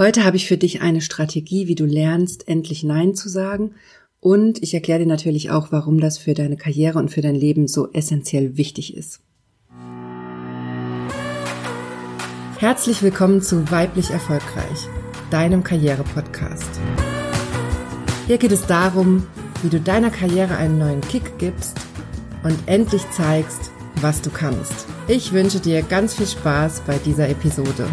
Heute habe ich für dich eine Strategie, wie du lernst, endlich Nein zu sagen. Und ich erkläre dir natürlich auch, warum das für deine Karriere und für dein Leben so essentiell wichtig ist. Herzlich willkommen zu Weiblich Erfolgreich, deinem Karriere-Podcast. Hier geht es darum, wie du deiner Karriere einen neuen Kick gibst und endlich zeigst, was du kannst. Ich wünsche dir ganz viel Spaß bei dieser Episode.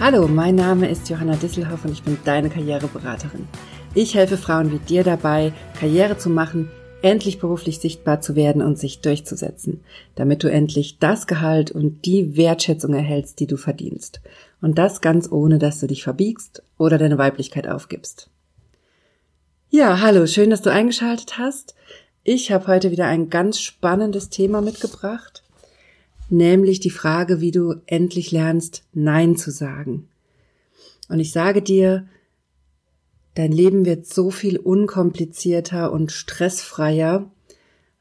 Hallo, mein Name ist Johanna Disselhoff und ich bin deine Karriereberaterin. Ich helfe Frauen wie dir dabei, Karriere zu machen, endlich beruflich sichtbar zu werden und sich durchzusetzen, damit du endlich das Gehalt und die Wertschätzung erhältst, die du verdienst. Und das ganz ohne, dass du dich verbiegst oder deine Weiblichkeit aufgibst. Ja, hallo, schön, dass du eingeschaltet hast. Ich habe heute wieder ein ganz spannendes Thema mitgebracht nämlich die Frage, wie du endlich lernst, Nein zu sagen. Und ich sage dir, dein Leben wird so viel unkomplizierter und stressfreier,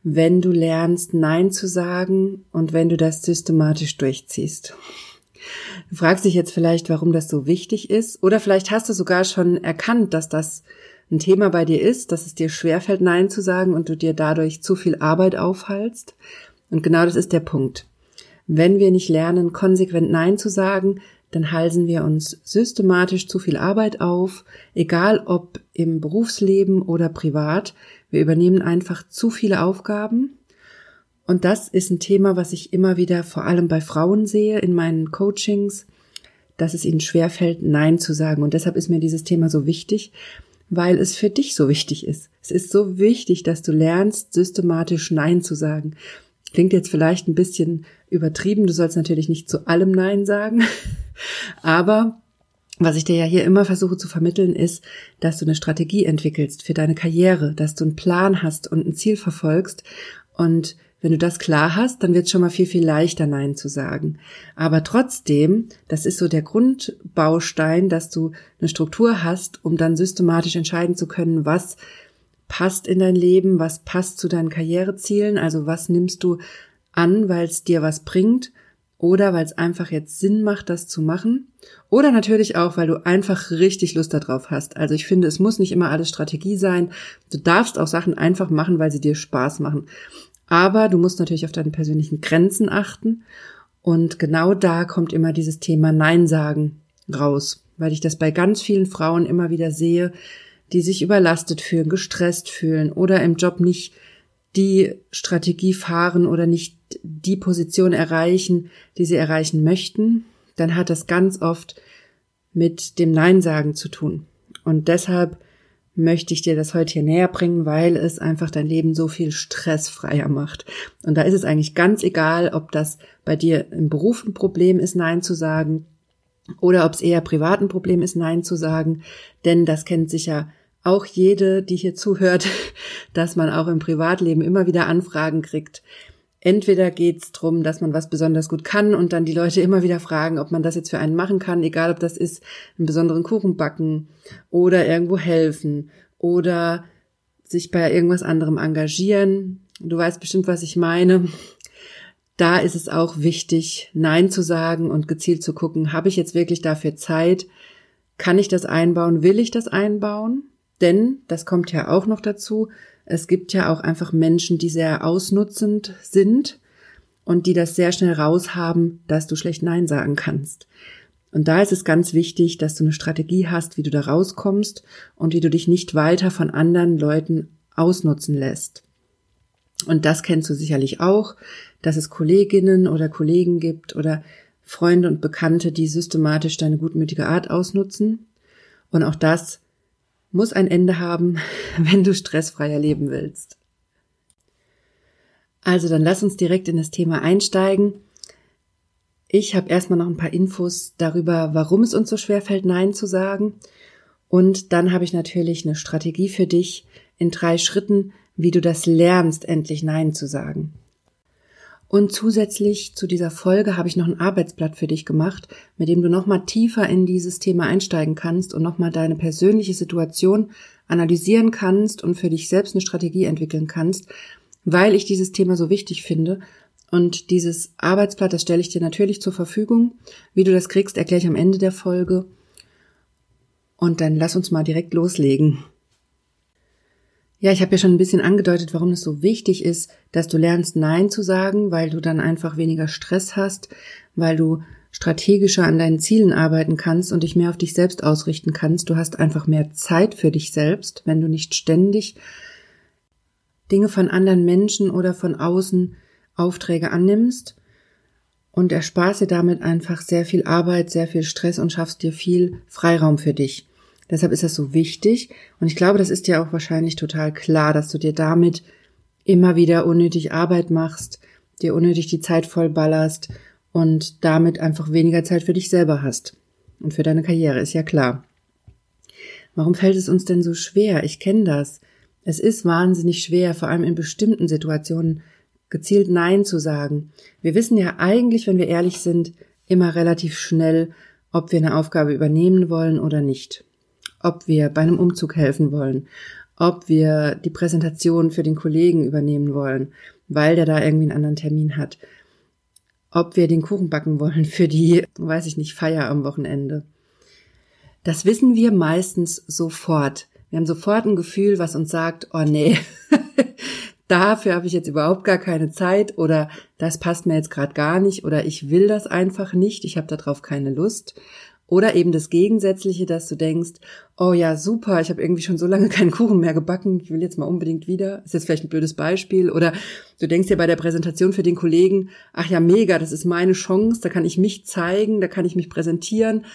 wenn du lernst, Nein zu sagen und wenn du das systematisch durchziehst. Du fragst dich jetzt vielleicht, warum das so wichtig ist, oder vielleicht hast du sogar schon erkannt, dass das ein Thema bei dir ist, dass es dir schwerfällt, Nein zu sagen und du dir dadurch zu viel Arbeit aufhalst. Und genau das ist der Punkt. Wenn wir nicht lernen, konsequent Nein zu sagen, dann halsen wir uns systematisch zu viel Arbeit auf, egal ob im Berufsleben oder privat. Wir übernehmen einfach zu viele Aufgaben. Und das ist ein Thema, was ich immer wieder vor allem bei Frauen sehe in meinen Coachings, dass es ihnen schwerfällt, Nein zu sagen. Und deshalb ist mir dieses Thema so wichtig, weil es für dich so wichtig ist. Es ist so wichtig, dass du lernst, systematisch Nein zu sagen. Klingt jetzt vielleicht ein bisschen übertrieben. Du sollst natürlich nicht zu allem Nein sagen. Aber was ich dir ja hier immer versuche zu vermitteln, ist, dass du eine Strategie entwickelst für deine Karriere, dass du einen Plan hast und ein Ziel verfolgst. Und wenn du das klar hast, dann wird es schon mal viel, viel leichter, Nein zu sagen. Aber trotzdem, das ist so der Grundbaustein, dass du eine Struktur hast, um dann systematisch entscheiden zu können, was passt in dein Leben, was passt zu deinen Karrierezielen, also was nimmst du an, weil es dir was bringt oder weil es einfach jetzt Sinn macht, das zu machen. Oder natürlich auch, weil du einfach richtig Lust darauf hast. Also ich finde, es muss nicht immer alles Strategie sein. Du darfst auch Sachen einfach machen, weil sie dir Spaß machen. Aber du musst natürlich auf deine persönlichen Grenzen achten. Und genau da kommt immer dieses Thema Nein sagen raus, weil ich das bei ganz vielen Frauen immer wieder sehe, die sich überlastet fühlen, gestresst fühlen oder im Job nicht die Strategie fahren oder nicht die Position erreichen, die sie erreichen möchten, dann hat das ganz oft mit dem Nein sagen zu tun. Und deshalb möchte ich dir das heute hier näher bringen, weil es einfach dein Leben so viel stressfreier macht. Und da ist es eigentlich ganz egal, ob das bei dir im Beruf ein Problem ist, Nein zu sagen, oder ob es eher privat ein Problem ist, Nein zu sagen, denn das kennt sicher auch jede, die hier zuhört, dass man auch im Privatleben immer wieder Anfragen kriegt. Entweder geht's drum, dass man was besonders gut kann und dann die Leute immer wieder fragen, ob man das jetzt für einen machen kann, egal ob das ist, einen besonderen Kuchen backen oder irgendwo helfen oder sich bei irgendwas anderem engagieren. Du weißt bestimmt, was ich meine. Da ist es auch wichtig, Nein zu sagen und gezielt zu gucken, habe ich jetzt wirklich dafür Zeit? Kann ich das einbauen? Will ich das einbauen? Denn, das kommt ja auch noch dazu, es gibt ja auch einfach Menschen, die sehr ausnutzend sind und die das sehr schnell raushaben, dass du schlecht Nein sagen kannst. Und da ist es ganz wichtig, dass du eine Strategie hast, wie du da rauskommst und wie du dich nicht weiter von anderen Leuten ausnutzen lässt. Und das kennst du sicherlich auch, dass es Kolleginnen oder Kollegen gibt oder Freunde und Bekannte, die systematisch deine gutmütige Art ausnutzen. Und auch das muss ein Ende haben, wenn du stressfreier leben willst. Also dann lass uns direkt in das Thema einsteigen. Ich habe erstmal noch ein paar Infos darüber, warum es uns so schwer fällt, Nein zu sagen. Und dann habe ich natürlich eine Strategie für dich in drei Schritten, wie du das lernst, endlich Nein zu sagen. Und zusätzlich zu dieser Folge habe ich noch ein Arbeitsblatt für dich gemacht, mit dem du nochmal tiefer in dieses Thema einsteigen kannst und nochmal deine persönliche Situation analysieren kannst und für dich selbst eine Strategie entwickeln kannst, weil ich dieses Thema so wichtig finde Und dieses Arbeitsblatt, das stelle ich dir natürlich zur Verfügung. Wie du das kriegst, erkläre ich am Ende der Folge. Und dann lass uns mal direkt loslegen. Ja, ich habe ja schon ein bisschen angedeutet, warum es so wichtig ist, dass du lernst Nein zu sagen, weil du dann einfach weniger Stress hast, weil du strategischer an deinen Zielen arbeiten kannst und dich mehr auf dich selbst ausrichten kannst. Du hast einfach mehr Zeit für dich selbst, wenn du nicht ständig Dinge von anderen Menschen oder von außen Aufträge annimmst und ersparst dir damit einfach sehr viel Arbeit, sehr viel Stress und schaffst dir viel Freiraum für dich. Deshalb ist das so wichtig und ich glaube, das ist dir auch wahrscheinlich total klar, dass du dir damit immer wieder unnötig Arbeit machst, dir unnötig die Zeit vollballerst und damit einfach weniger Zeit für dich selber hast und für deine Karriere, ist ja klar. Warum fällt es uns denn so schwer? Ich kenne das. Es ist wahnsinnig schwer, vor allem in bestimmten Situationen gezielt Nein zu sagen. Wir wissen ja eigentlich, wenn wir ehrlich sind, immer relativ schnell, ob wir eine Aufgabe übernehmen wollen oder nicht. Ob wir bei einem Umzug helfen wollen. Ob wir die Präsentation für den Kollegen übernehmen wollen, weil der da irgendwie einen anderen Termin hat. Ob wir den Kuchen backen wollen für die, weiß ich nicht, Feier am Wochenende. Das wissen wir meistens sofort. Wir haben sofort ein Gefühl, was uns sagt, oh nee, dafür habe ich jetzt überhaupt gar keine Zeit oder das passt mir jetzt gerade gar nicht oder ich will das einfach nicht, ich habe darauf keine Lust. Oder eben das Gegensätzliche, dass du denkst, oh ja, super, ich habe irgendwie schon so lange keinen Kuchen mehr gebacken, ich will jetzt mal unbedingt wieder. ist jetzt vielleicht ein blödes Beispiel. Oder du denkst dir bei der Präsentation für den Kollegen, ach ja, mega, das ist meine Chance, da kann ich mich zeigen, da kann ich mich präsentieren.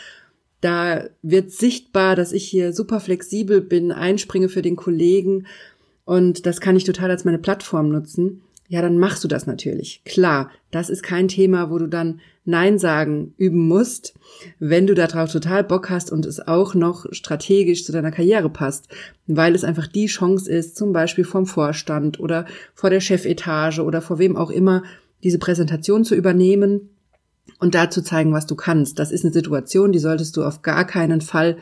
Da wird sichtbar, dass ich hier super flexibel bin, einspringe für den Kollegen und das kann ich total als meine Plattform nutzen, ja, dann machst du das natürlich. Klar, das ist kein Thema, wo du dann Nein sagen üben musst, wenn du darauf total Bock hast und es auch noch strategisch zu deiner Karriere passt, weil es einfach die Chance ist, zum Beispiel vom Vorstand oder vor der Chefetage oder vor wem auch immer, diese Präsentation zu übernehmen und da zu zeigen, was du kannst. Das ist eine Situation, die solltest du auf gar keinen Fall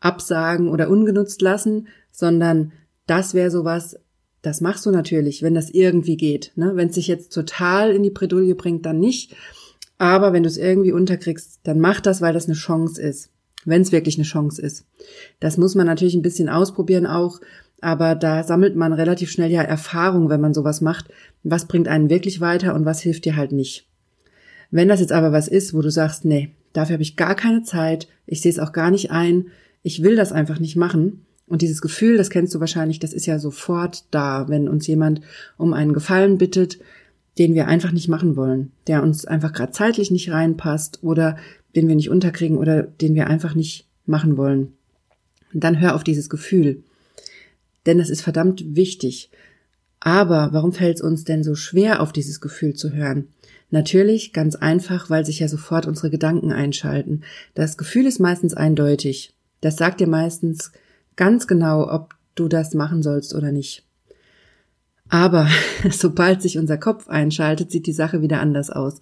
absagen oder ungenutzt lassen, sondern das wäre sowas, das machst du natürlich, wenn das irgendwie geht. Ne? Wenn es sich jetzt total in die Bredouille bringt, dann nicht. Aber wenn du es irgendwie unterkriegst, dann mach das, weil das eine Chance ist. Wenn es wirklich eine Chance ist. Das muss man natürlich ein bisschen ausprobieren auch. Aber da sammelt man relativ schnell ja Erfahrung, wenn man sowas macht. Was bringt einen wirklich weiter und was hilft dir halt nicht. Wenn das jetzt aber was ist, wo du sagst, nee, dafür habe ich gar keine Zeit, ich sehe es auch gar nicht ein, ich will das einfach nicht machen, und dieses Gefühl, das kennst du wahrscheinlich, das ist ja sofort da, wenn uns jemand um einen Gefallen bittet, den wir einfach nicht machen wollen, der uns einfach gerade zeitlich nicht reinpasst oder den wir nicht unterkriegen oder den wir einfach nicht machen wollen. Dann hör auf dieses Gefühl. Denn das ist verdammt wichtig. Aber warum fällt es uns denn so schwer, auf dieses Gefühl zu hören? Natürlich ganz einfach, weil sich ja sofort unsere Gedanken einschalten. Das Gefühl ist meistens eindeutig. Das sagt dir meistens, ganz genau, ob du das machen sollst oder nicht. Aber sobald sich unser Kopf einschaltet, sieht die Sache wieder anders aus.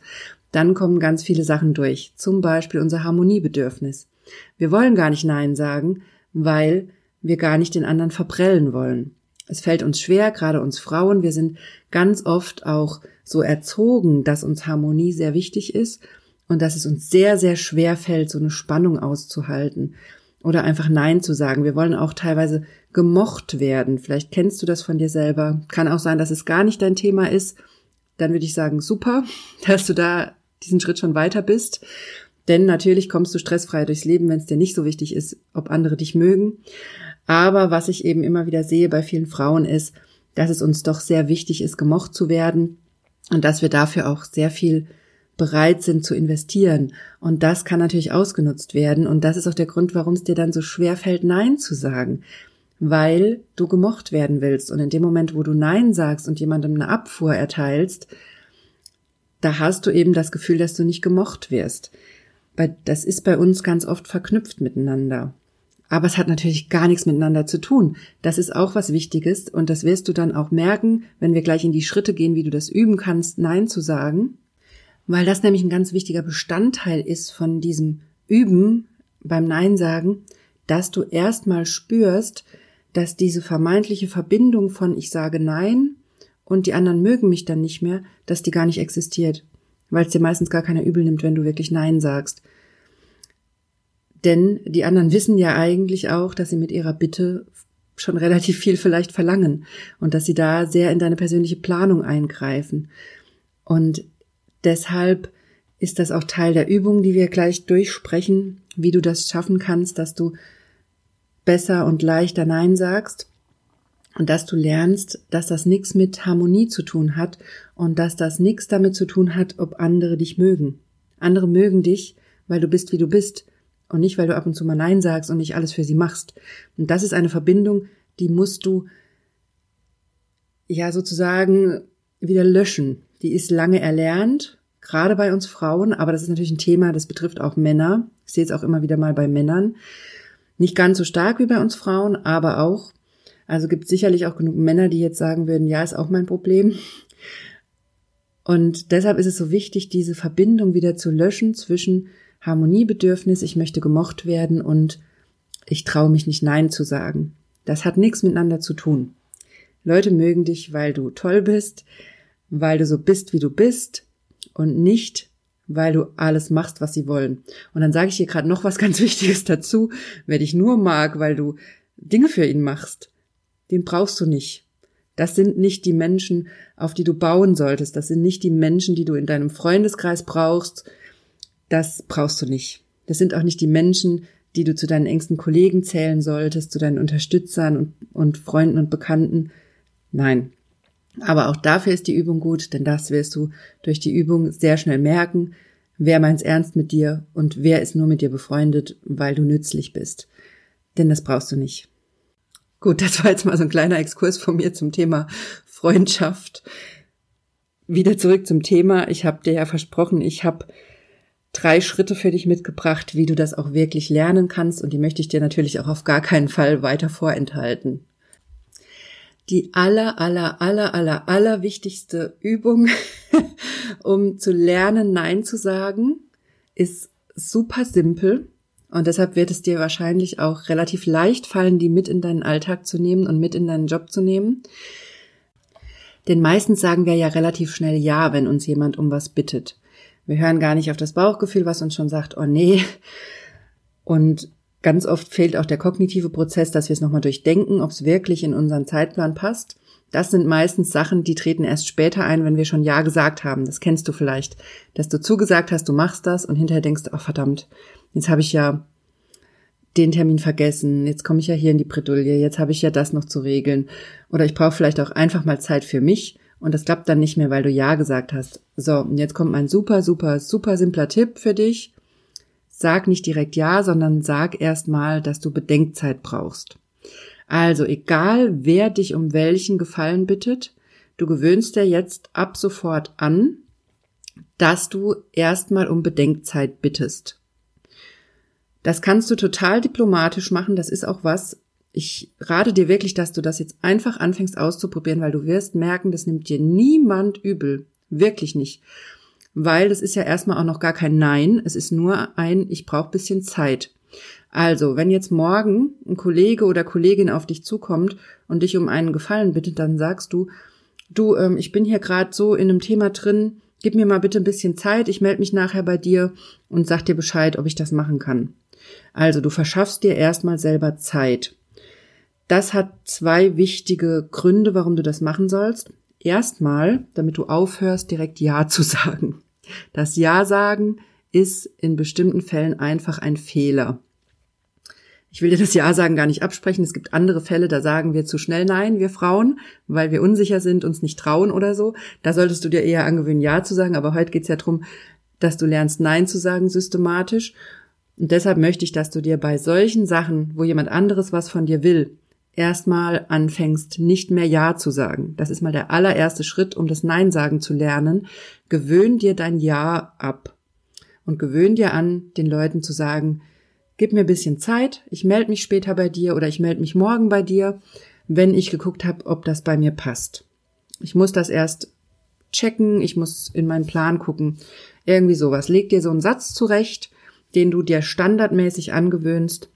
Dann kommen ganz viele Sachen durch, zum Beispiel unser Harmoniebedürfnis. Wir wollen gar nicht Nein sagen, weil wir gar nicht den anderen verprellen wollen. Es fällt uns schwer, gerade uns Frauen, wir sind ganz oft auch so erzogen, dass uns Harmonie sehr wichtig ist und dass es uns sehr, sehr schwer fällt, so eine Spannung auszuhalten oder einfach Nein zu sagen. Wir wollen auch teilweise gemocht werden. Vielleicht kennst du das von dir selber. Kann auch sein, dass es gar nicht dein Thema ist. Dann würde ich sagen, super, dass du da diesen Schritt schon weiter bist. Denn natürlich kommst du stressfrei durchs Leben, wenn es dir nicht so wichtig ist, ob andere dich mögen. Aber was ich eben immer wieder sehe bei vielen Frauen ist, dass es uns doch sehr wichtig ist, gemocht zu werden und dass wir dafür auch sehr viel bereit sind zu investieren. Und das kann natürlich ausgenutzt werden. Und das ist auch der Grund, warum es dir dann so schwer fällt, Nein zu sagen. Weil du gemocht werden willst. Und in dem Moment, wo du Nein sagst und jemandem eine Abfuhr erteilst, da hast du eben das Gefühl, dass du nicht gemocht wirst. Das ist bei uns ganz oft verknüpft miteinander. Aber es hat natürlich gar nichts miteinander zu tun. Das ist auch was Wichtiges und das wirst du dann auch merken, wenn wir gleich in die Schritte gehen, wie du das üben kannst, Nein zu sagen weil das nämlich ein ganz wichtiger Bestandteil ist von diesem Üben beim Nein sagen, dass du erstmal spürst, dass diese vermeintliche Verbindung von ich sage Nein und die anderen mögen mich dann nicht mehr, dass die gar nicht existiert, weil es dir meistens gar keiner übel nimmt, wenn du wirklich Nein sagst. Denn die anderen wissen ja eigentlich auch, dass sie mit ihrer Bitte schon relativ viel vielleicht verlangen und dass sie da sehr in deine persönliche Planung eingreifen. Und deshalb ist das auch Teil der Übung, die wir gleich durchsprechen, wie du das schaffen kannst, dass du besser und leichter Nein sagst und dass du lernst, dass das nichts mit Harmonie zu tun hat und dass das nichts damit zu tun hat, ob andere dich mögen. Andere mögen dich, weil du bist, wie du bist und nicht, weil du ab und zu mal Nein sagst und nicht alles für sie machst. Und das ist eine Verbindung, die musst du ja sozusagen wieder löschen. Die ist lange erlernt, gerade bei uns Frauen, aber das ist natürlich ein Thema, das betrifft auch Männer. Ich sehe es auch immer wieder mal bei Männern. Nicht ganz so stark wie bei uns Frauen, aber auch. Also gibt sicherlich auch genug Männer, die jetzt sagen würden, ja, ist auch mein Problem. Und deshalb ist es so wichtig, diese Verbindung wieder zu löschen zwischen Harmoniebedürfnis, ich möchte gemocht werden und ich traue mich nicht Nein zu sagen. Das hat nichts miteinander zu tun. Leute mögen dich, weil du toll bist, weil du so bist, wie du bist und nicht, weil du alles machst, was sie wollen. Und dann sage ich hier gerade noch was ganz Wichtiges dazu. Wer dich nur mag, weil du Dinge für ihn machst, den brauchst du nicht. Das sind nicht die Menschen, auf die du bauen solltest. Das sind nicht die Menschen, die du in deinem Freundeskreis brauchst. Das brauchst du nicht. Das sind auch nicht die Menschen, die du zu deinen engsten Kollegen zählen solltest, zu deinen Unterstützern und, und Freunden und Bekannten. Nein, aber auch dafür ist die Übung gut, denn das wirst du durch die Übung sehr schnell merken, wer meint's ernst mit dir und wer ist nur mit dir befreundet, weil du nützlich bist. Denn das brauchst du nicht. Gut, das war jetzt mal so ein kleiner Exkurs von mir zum Thema Freundschaft. Wieder zurück zum Thema. Ich habe dir ja versprochen, ich habe drei Schritte für dich mitgebracht, wie du das auch wirklich lernen kannst und die möchte ich dir natürlich auch auf gar keinen Fall weiter vorenthalten die aller, aller, aller, aller, aller wichtigste Übung, um zu lernen, Nein zu sagen, ist super simpel. Und deshalb wird es dir wahrscheinlich auch relativ leicht fallen, die mit in deinen Alltag zu nehmen und mit in deinen Job zu nehmen. Denn meistens sagen wir ja relativ schnell Ja, wenn uns jemand um was bittet. Wir hören gar nicht auf das Bauchgefühl, was uns schon sagt, oh nee. Und Ganz oft fehlt auch der kognitive Prozess, dass wir es nochmal durchdenken, ob es wirklich in unseren Zeitplan passt. Das sind meistens Sachen, die treten erst später ein, wenn wir schon Ja gesagt haben. Das kennst du vielleicht, dass du zugesagt hast, du machst das und hinterher denkst, ach verdammt, jetzt habe ich ja den Termin vergessen, jetzt komme ich ja hier in die Bredouille, jetzt habe ich ja das noch zu regeln. Oder ich brauche vielleicht auch einfach mal Zeit für mich und das klappt dann nicht mehr, weil du Ja gesagt hast. So, und jetzt kommt mein super, super, super simpler Tipp für dich sag nicht direkt ja, sondern sag erstmal, dass du Bedenkzeit brauchst. Also egal, wer dich um welchen Gefallen bittet, du gewöhnst dir jetzt ab sofort an, dass du erstmal um Bedenkzeit bittest. Das kannst du total diplomatisch machen, das ist auch was. Ich rate dir wirklich, dass du das jetzt einfach anfängst auszuprobieren, weil du wirst merken, das nimmt dir niemand übel. Wirklich nicht weil das ist ja erstmal auch noch gar kein Nein, es ist nur ein, ich brauche bisschen Zeit. Also, wenn jetzt morgen ein Kollege oder Kollegin auf dich zukommt und dich um einen Gefallen bittet, dann sagst du, du, ähm, ich bin hier gerade so in einem Thema drin, gib mir mal bitte ein bisschen Zeit, ich melde mich nachher bei dir und sag dir Bescheid, ob ich das machen kann. Also, du verschaffst dir erstmal selber Zeit. Das hat zwei wichtige Gründe, warum du das machen sollst. Erstmal, damit du aufhörst, direkt Ja zu sagen. Das Ja sagen ist in bestimmten Fällen einfach ein Fehler. Ich will dir das Ja sagen gar nicht absprechen. Es gibt andere Fälle, da sagen wir zu schnell Nein, wir Frauen, weil wir unsicher sind, uns nicht trauen oder so. Da solltest du dir eher angewöhnen, Ja zu sagen. Aber heute geht's ja darum, dass du lernst, Nein zu sagen systematisch. Und deshalb möchte ich, dass du dir bei solchen Sachen, wo jemand anderes was von dir will, erstmal anfängst, nicht mehr Ja zu sagen. Das ist mal der allererste Schritt, um das Nein sagen zu lernen. Gewöhn dir dein Ja ab und gewöhn dir an, den Leuten zu sagen, gib mir bisschen Zeit, ich melde mich später bei dir oder ich melde mich morgen bei dir, wenn ich geguckt habe, ob das bei mir passt. Ich muss das erst checken, ich muss in meinen Plan gucken. Irgendwie sowas. Leg dir so einen Satz zurecht, den du dir standardmäßig angewöhnst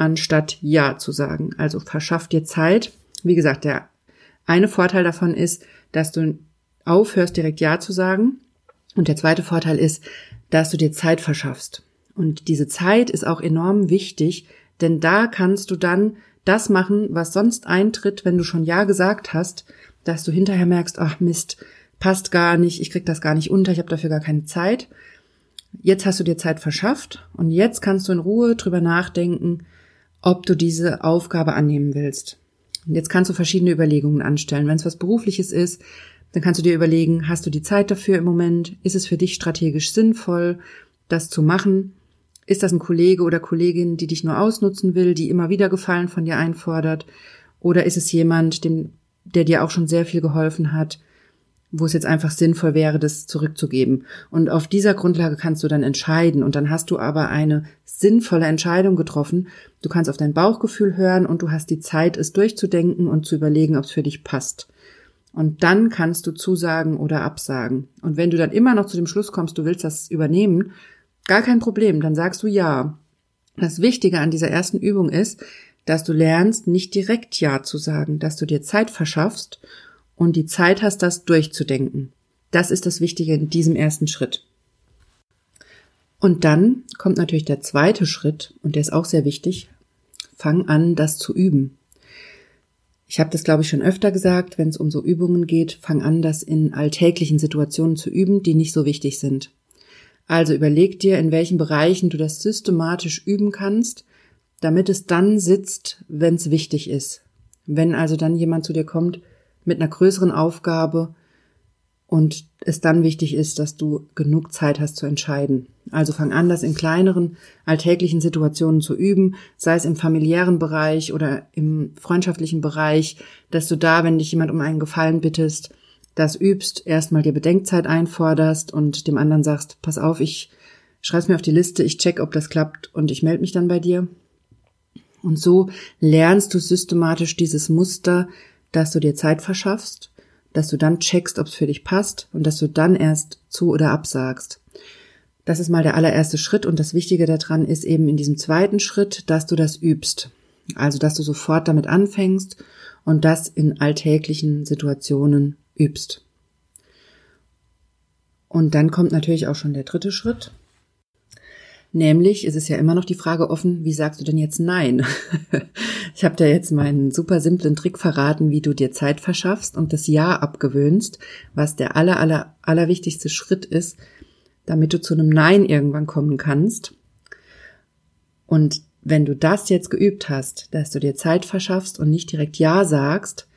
anstatt Ja zu sagen. Also verschaff dir Zeit. Wie gesagt, der eine Vorteil davon ist, dass du aufhörst, direkt Ja zu sagen. Und der zweite Vorteil ist, dass du dir Zeit verschaffst. Und diese Zeit ist auch enorm wichtig, denn da kannst du dann das machen, was sonst eintritt, wenn du schon Ja gesagt hast, dass du hinterher merkst, ach Mist, passt gar nicht, ich krieg das gar nicht unter, ich habe dafür gar keine Zeit. Jetzt hast du dir Zeit verschafft und jetzt kannst du in Ruhe drüber nachdenken, ob du diese Aufgabe annehmen willst. Jetzt kannst du verschiedene Überlegungen anstellen. Wenn es was Berufliches ist, dann kannst du dir überlegen, hast du die Zeit dafür im Moment? Ist es für dich strategisch sinnvoll, das zu machen? Ist das ein Kollege oder Kollegin, die dich nur ausnutzen will, die immer wieder Gefallen von dir einfordert? Oder ist es jemand, dem, der dir auch schon sehr viel geholfen hat, wo es jetzt einfach sinnvoll wäre, das zurückzugeben? Und auf dieser Grundlage kannst du dann entscheiden und dann hast du aber eine sinnvolle Entscheidung getroffen. Du kannst auf dein Bauchgefühl hören und du hast die Zeit, es durchzudenken und zu überlegen, ob es für dich passt. Und dann kannst du zusagen oder absagen. Und wenn du dann immer noch zu dem Schluss kommst, du willst das übernehmen, Gar kein Problem, dann sagst du ja. Das Wichtige an dieser ersten Übung ist, dass du lernst, nicht direkt Ja zu sagen, dass du dir Zeit verschaffst und die Zeit hast, das durchzudenken. Das ist das Wichtige in diesem ersten Schritt. Und dann kommt natürlich der zweite Schritt, und der ist auch sehr wichtig. Fang an, das zu üben. Ich habe das, glaube ich, schon öfter gesagt, wenn es um so Übungen geht, fang an, das in alltäglichen Situationen zu üben, die nicht so wichtig sind. Also überleg dir, in welchen Bereichen du das systematisch üben kannst, damit es dann sitzt, wenn es wichtig ist. Wenn also dann jemand zu dir kommt mit einer größeren Aufgabe und es dann wichtig ist, dass du genug Zeit hast zu entscheiden. Also fang an, das in kleineren alltäglichen Situationen zu üben, sei es im familiären Bereich oder im freundschaftlichen Bereich, dass du da, wenn dich jemand um einen Gefallen bittest, das übst, erstmal dir Bedenkzeit einforderst und dem anderen sagst, pass auf, ich schreib's mir auf die Liste, ich check, ob das klappt und ich melde mich dann bei dir. Und so lernst du systematisch dieses Muster, dass du dir Zeit verschaffst, dass du dann checkst, ob es für dich passt und dass du dann erst zu oder absagst. Das ist mal der allererste Schritt und das Wichtige daran ist eben in diesem zweiten Schritt, dass du das übst. Also, dass du sofort damit anfängst und das in alltäglichen Situationen übst. Und dann kommt natürlich auch schon der dritte Schritt. Nämlich ist es ja immer noch die Frage offen, wie sagst du denn jetzt Nein? ich habe dir jetzt meinen super simplen Trick verraten, wie du dir Zeit verschaffst und das Ja abgewöhnst, was der aller, aller, allerwichtigste Schritt ist, damit du zu einem Nein irgendwann kommen kannst. Und wenn du das jetzt geübt hast, dass du dir Zeit verschaffst und nicht direkt Ja sagst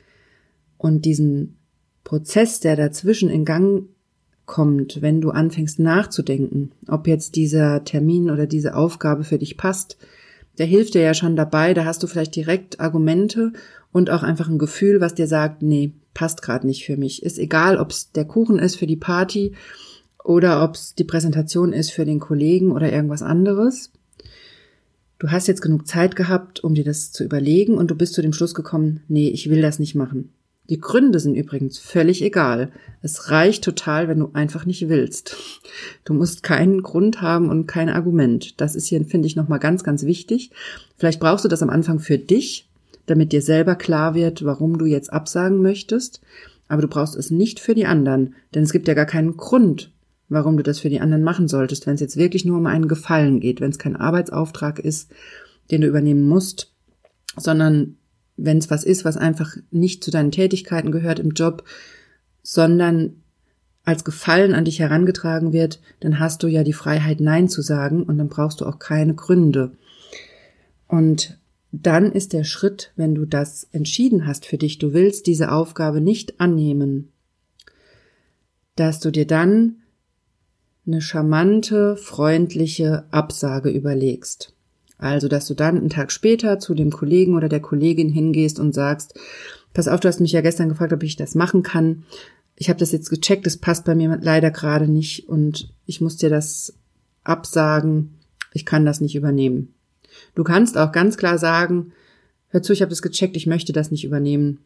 und diesen Prozess, der dazwischen in Gang kommt, wenn du anfängst nachzudenken, ob jetzt dieser Termin oder diese Aufgabe für dich passt, der hilft dir ja schon dabei, da hast du vielleicht direkt Argumente und auch einfach ein Gefühl, was dir sagt, nee, passt gerade nicht für mich. Ist egal, ob es der Kuchen ist für die Party oder ob es die Präsentation ist für den Kollegen oder irgendwas anderes. Du hast jetzt genug Zeit gehabt, um dir das zu überlegen und du bist zu dem Schluss gekommen, nee, ich will das nicht machen. Die Gründe sind übrigens völlig egal. Es reicht total, wenn du einfach nicht willst. Du musst keinen Grund haben und kein Argument. Das ist hier, finde ich, nochmal ganz, ganz wichtig. Vielleicht brauchst du das am Anfang für dich, damit dir selber klar wird, warum du jetzt absagen möchtest. Aber du brauchst es nicht für die anderen, denn es gibt ja gar keinen Grund, warum du das für die anderen machen solltest, wenn es jetzt wirklich nur um einen Gefallen geht, wenn es kein Arbeitsauftrag ist, den du übernehmen musst, sondern wenn es was ist, was einfach nicht zu deinen Tätigkeiten gehört im Job, sondern als Gefallen an dich herangetragen wird, dann hast du ja die Freiheit, Nein zu sagen und dann brauchst du auch keine Gründe. Und dann ist der Schritt, wenn du das entschieden hast für dich, du willst diese Aufgabe nicht annehmen, dass du dir dann eine charmante, freundliche Absage überlegst. Also, dass du dann einen Tag später zu dem Kollegen oder der Kollegin hingehst und sagst, pass auf, du hast mich ja gestern gefragt, ob ich das machen kann. Ich habe das jetzt gecheckt, das passt bei mir leider gerade nicht und ich muss dir das absagen, ich kann das nicht übernehmen. Du kannst auch ganz klar sagen, hör zu, ich habe das gecheckt, ich möchte das nicht übernehmen.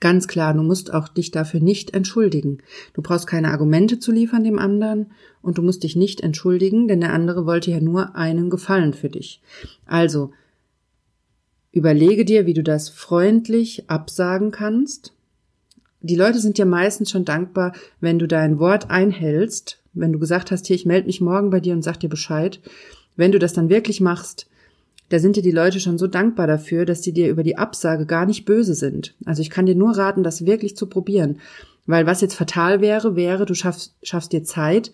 Ganz klar, du musst auch dich dafür nicht entschuldigen. Du brauchst keine Argumente zu liefern dem anderen und du musst dich nicht entschuldigen, denn der andere wollte ja nur einen Gefallen für dich. Also, überlege dir, wie du das freundlich absagen kannst. die Leute sind dir meistens schon dankbar, wenn du dein Wort einhältst, wenn du gesagt hast, hier, ich melde mich morgen bei dir und sag dir Bescheid. Wenn du das dann wirklich machst, da sind dir die Leute schon so dankbar dafür, dass die dir über die Absage gar nicht böse sind. Also ich kann dir nur raten, das wirklich zu probieren. Weil was jetzt fatal wäre, wäre, du schaffst, schaffst dir Zeit,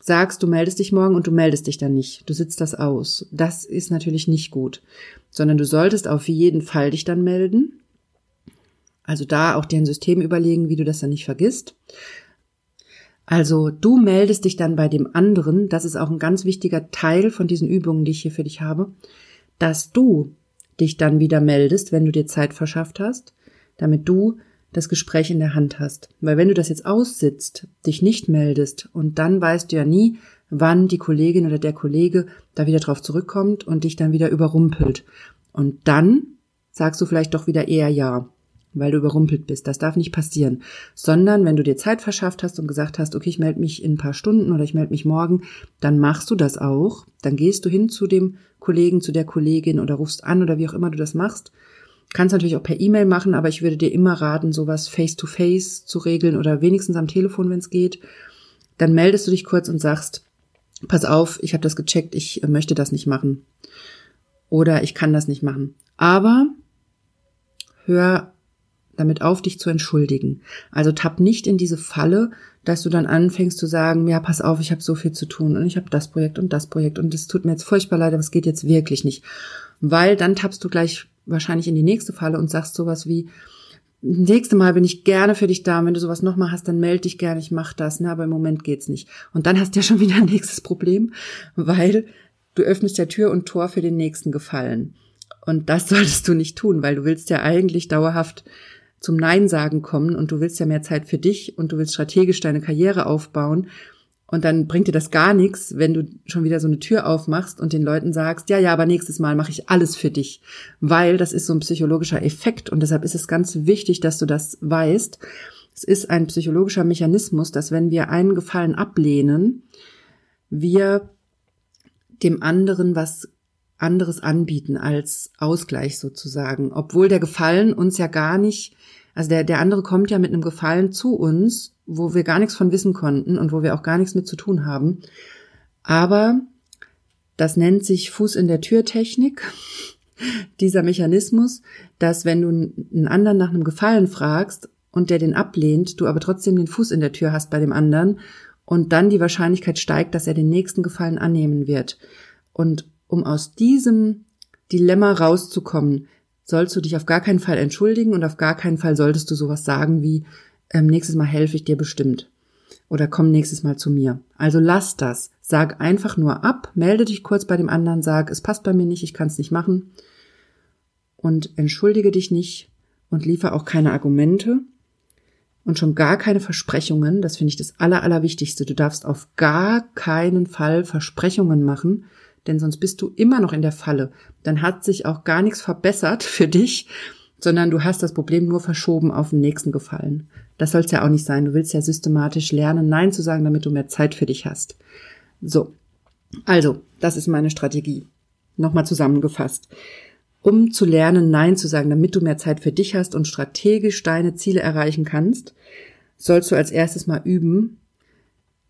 sagst, du meldest dich morgen und du meldest dich dann nicht. Du sitzt das aus. Das ist natürlich nicht gut. Sondern du solltest auf jeden Fall dich dann melden. Also da auch dir ein System überlegen, wie du das dann nicht vergisst. Also du meldest dich dann bei dem anderen, das ist auch ein ganz wichtiger Teil von diesen Übungen, die ich hier für dich habe, dass du dich dann wieder meldest, wenn du dir Zeit verschafft hast, damit du das Gespräch in der Hand hast. Weil wenn du das jetzt aussitzt, dich nicht meldest und dann weißt du ja nie, wann die Kollegin oder der Kollege da wieder drauf zurückkommt und dich dann wieder überrumpelt. Und dann sagst du vielleicht doch wieder eher ja weil du überrumpelt bist. Das darf nicht passieren. Sondern wenn du dir Zeit verschafft hast und gesagt hast, okay, ich melde mich in ein paar Stunden oder ich melde mich morgen, dann machst du das auch. Dann gehst du hin zu dem Kollegen, zu der Kollegin oder rufst an oder wie auch immer du das machst. Kannst natürlich auch per E-Mail machen, aber ich würde dir immer raten, sowas face-to-face -face zu regeln oder wenigstens am Telefon, wenn es geht. Dann meldest du dich kurz und sagst, pass auf, ich habe das gecheckt, ich möchte das nicht machen. Oder ich kann das nicht machen. Aber hör damit auf, dich zu entschuldigen. Also tapp nicht in diese Falle, dass du dann anfängst zu sagen, ja, pass auf, ich habe so viel zu tun und ich habe das Projekt und das Projekt und es tut mir jetzt furchtbar leid, aber es geht jetzt wirklich nicht. Weil dann tappst du gleich wahrscheinlich in die nächste Falle und sagst sowas wie, nächste Mal bin ich gerne für dich da. wenn du sowas nochmal hast, dann melde dich gerne, ich mach das. Ne, aber im Moment geht's nicht. Und dann hast du ja schon wieder ein nächstes Problem, weil du öffnest ja Tür und Tor für den nächsten Gefallen. Und das solltest du nicht tun, weil du willst ja eigentlich dauerhaft zum Nein sagen kommen und du willst ja mehr Zeit für dich und du willst strategisch deine Karriere aufbauen. Und dann bringt dir das gar nichts, wenn du schon wieder so eine Tür aufmachst und den Leuten sagst, ja, ja, aber nächstes Mal mache ich alles für dich. Weil das ist so ein psychologischer Effekt und deshalb ist es ganz wichtig, dass du das weißt. Es ist ein psychologischer Mechanismus, dass wenn wir einen Gefallen ablehnen, wir dem anderen was anderes anbieten als Ausgleich sozusagen, obwohl der Gefallen uns ja gar nicht, also der, der andere kommt ja mit einem Gefallen zu uns, wo wir gar nichts von wissen konnten und wo wir auch gar nichts mit zu tun haben. Aber das nennt sich Fuß in der Tür Technik, dieser Mechanismus, dass wenn du einen anderen nach einem Gefallen fragst und der den ablehnt, du aber trotzdem den Fuß in der Tür hast bei dem anderen und dann die Wahrscheinlichkeit steigt, dass er den nächsten Gefallen annehmen wird. Und um aus diesem Dilemma rauszukommen, sollst du dich auf gar keinen Fall entschuldigen und auf gar keinen Fall solltest du sowas sagen wie, ähm, nächstes Mal helfe ich dir bestimmt. Oder komm nächstes Mal zu mir. Also lass das. Sag einfach nur ab, melde dich kurz bei dem anderen, sag, es passt bei mir nicht, ich kann es nicht machen. Und entschuldige dich nicht und liefer auch keine Argumente und schon gar keine Versprechungen. Das finde ich das Aller, Allerwichtigste. Du darfst auf gar keinen Fall Versprechungen machen, denn sonst bist du immer noch in der Falle. Dann hat sich auch gar nichts verbessert für dich, sondern du hast das Problem nur verschoben auf den nächsten Gefallen. Das soll es ja auch nicht sein. Du willst ja systematisch lernen, Nein zu sagen, damit du mehr Zeit für dich hast. So. Also, das ist meine Strategie. Nochmal zusammengefasst. Um zu lernen, Nein zu sagen, damit du mehr Zeit für dich hast und strategisch deine Ziele erreichen kannst, sollst du als erstes mal üben,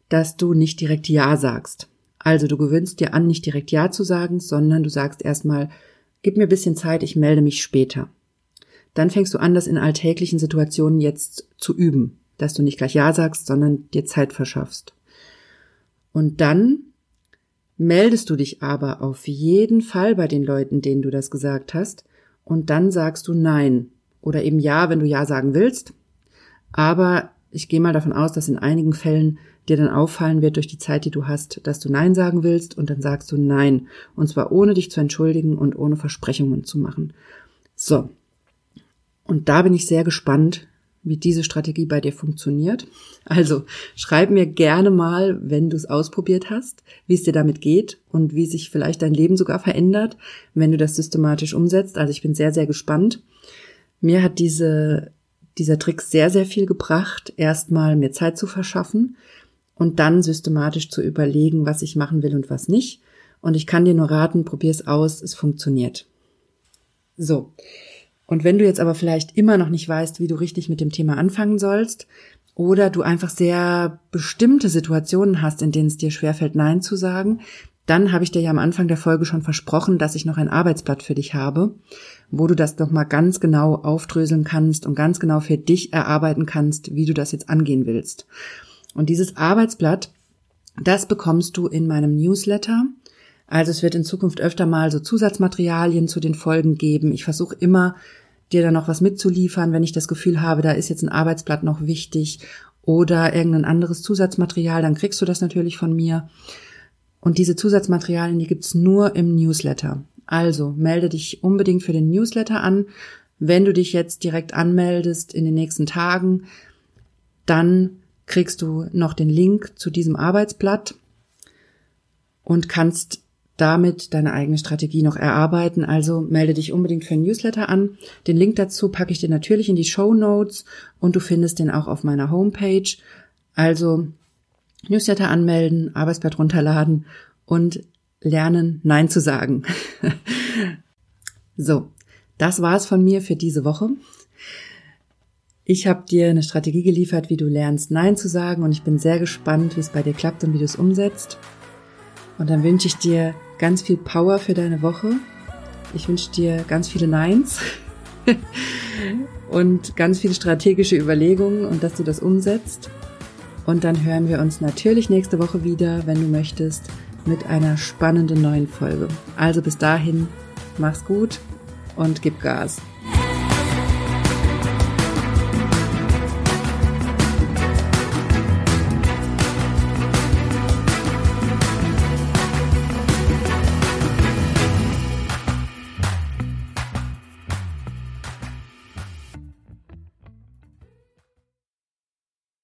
dass du nicht direkt Ja sagst. Also du gewöhnst dir an, nicht direkt Ja zu sagen, sondern du sagst erstmal, gib mir ein bisschen Zeit, ich melde mich später. Dann fängst du an, das in alltäglichen Situationen jetzt zu üben, dass du nicht gleich Ja sagst, sondern dir Zeit verschaffst. Und dann meldest du dich aber auf jeden Fall bei den Leuten, denen du das gesagt hast, und dann sagst du Nein oder eben Ja, wenn du Ja sagen willst. Aber ich gehe mal davon aus, dass in einigen Fällen dir dann auffallen wird durch die Zeit, die du hast, dass du Nein sagen willst und dann sagst du Nein. Und zwar ohne dich zu entschuldigen und ohne Versprechungen zu machen. So. Und da bin ich sehr gespannt, wie diese Strategie bei dir funktioniert. Also schreib mir gerne mal, wenn du es ausprobiert hast, wie es dir damit geht und wie sich vielleicht dein Leben sogar verändert, wenn du das systematisch umsetzt. Also ich bin sehr, sehr gespannt. Mir hat diese, dieser Trick sehr, sehr viel gebracht, erstmal mir Zeit zu verschaffen, und dann systematisch zu überlegen, was ich machen will und was nicht. Und ich kann dir nur raten, probier es aus, es funktioniert. So. Und wenn du jetzt aber vielleicht immer noch nicht weißt, wie du richtig mit dem Thema anfangen sollst, oder du einfach sehr bestimmte Situationen hast, in denen es dir schwerfällt, Nein zu sagen, dann habe ich dir ja am Anfang der Folge schon versprochen, dass ich noch ein Arbeitsblatt für dich habe, wo du das noch mal ganz genau aufdröseln kannst und ganz genau für dich erarbeiten kannst, wie du das jetzt angehen willst. Und dieses Arbeitsblatt, das bekommst du in meinem Newsletter. Also es wird in Zukunft öfter mal so Zusatzmaterialien zu den Folgen geben. Ich versuche immer dir da noch was mitzuliefern, wenn ich das Gefühl habe, da ist jetzt ein Arbeitsblatt noch wichtig oder irgendein anderes Zusatzmaterial, dann kriegst du das natürlich von mir. Und diese Zusatzmaterialien, die gibt's nur im Newsletter. Also melde dich unbedingt für den Newsletter an. Wenn du dich jetzt direkt anmeldest in den nächsten Tagen, dann kriegst du noch den Link zu diesem Arbeitsblatt und kannst damit deine eigene Strategie noch erarbeiten. Also melde dich unbedingt für ein Newsletter an. Den Link dazu packe ich dir natürlich in die Show Notes und du findest den auch auf meiner Homepage. Also Newsletter anmelden, Arbeitsblatt runterladen und lernen, Nein zu sagen. so, das war's von mir für diese Woche. Ich habe dir eine Strategie geliefert, wie du lernst, Nein zu sagen und ich bin sehr gespannt, wie es bei dir klappt und wie du es umsetzt. Und dann wünsche ich dir ganz viel Power für deine Woche. Ich wünsche dir ganz viele Neins und ganz viele strategische Überlegungen und dass du das umsetzt. Und dann hören wir uns natürlich nächste Woche wieder, wenn du möchtest, mit einer spannenden neuen Folge. Also bis dahin, mach's gut und gib Gas.